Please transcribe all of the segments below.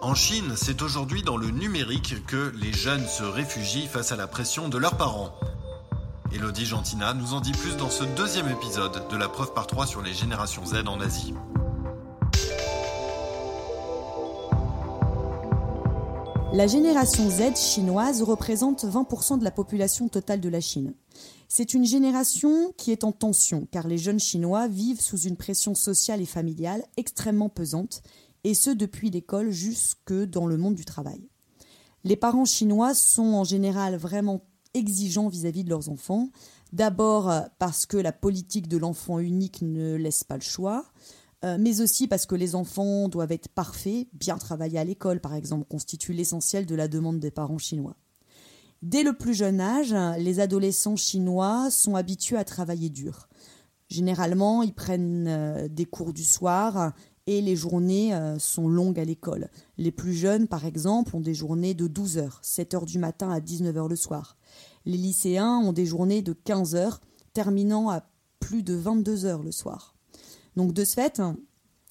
En Chine, c'est aujourd'hui dans le numérique que les jeunes se réfugient face à la pression de leurs parents. Elodie Gentina nous en dit plus dans ce deuxième épisode de la preuve par trois sur les générations Z en Asie. La génération Z chinoise représente 20% de la population totale de la Chine. C'est une génération qui est en tension car les jeunes Chinois vivent sous une pression sociale et familiale extrêmement pesante, et ce depuis l'école jusque dans le monde du travail. Les parents chinois sont en général vraiment exigeants vis-à-vis de leurs enfants. D'abord euh, parce que la politique de l'enfant unique ne laisse pas le choix, euh, mais aussi parce que les enfants doivent être parfaits, bien travailler à l'école par exemple, constitue l'essentiel de la demande des parents chinois. Dès le plus jeune âge, les adolescents chinois sont habitués à travailler dur. Généralement, ils prennent euh, des cours du soir et les journées sont longues à l'école. Les plus jeunes, par exemple, ont des journées de 12 heures, 7 heures du matin à 19 heures le soir. Les lycéens ont des journées de 15 heures, terminant à plus de 22 heures le soir. Donc de ce fait,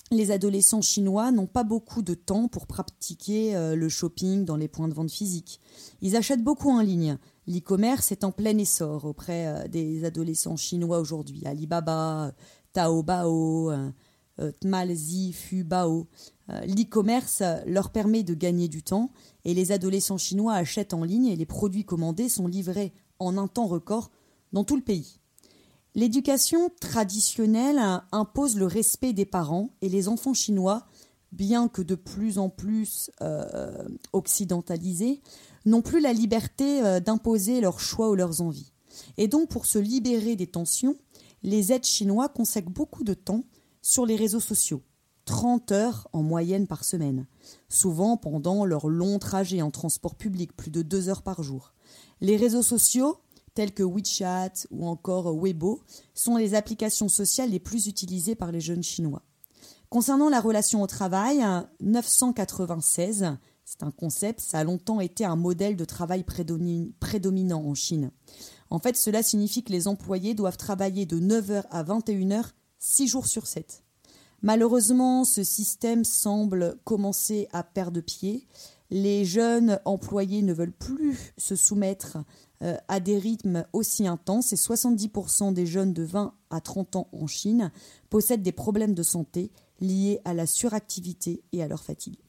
les adolescents chinois n'ont pas beaucoup de temps pour pratiquer euh, le shopping dans les points de vente physiques. Ils achètent beaucoup en ligne. L'e-commerce est en plein essor auprès euh, des adolescents chinois aujourd'hui. Alibaba, Taobao, euh, Tmalzi, Fubao. L'e-commerce leur permet de gagner du temps et les adolescents chinois achètent en ligne et les produits commandés sont livrés en un temps record dans tout le pays. L'éducation traditionnelle impose le respect des parents et les enfants chinois, bien que de plus en plus euh, occidentalisés, n'ont plus la liberté euh, d'imposer leurs choix ou leurs envies. Et donc pour se libérer des tensions, les aides chinois consacrent beaucoup de temps sur les réseaux sociaux, 30 heures en moyenne par semaine, souvent pendant leur long trajet en transport public, plus de 2 heures par jour. Les réseaux sociaux tels que WeChat ou encore Weibo, sont les applications sociales les plus utilisées par les jeunes Chinois. Concernant la relation au travail, 996, c'est un concept, ça a longtemps été un modèle de travail prédominant en Chine. En fait, cela signifie que les employés doivent travailler de 9h à 21h, 6 jours sur 7. Malheureusement, ce système semble commencer à perdre pied. Les jeunes employés ne veulent plus se soumettre euh, à des rythmes aussi intenses et 70% des jeunes de 20 à 30 ans en Chine possèdent des problèmes de santé liés à la suractivité et à leur fatigue.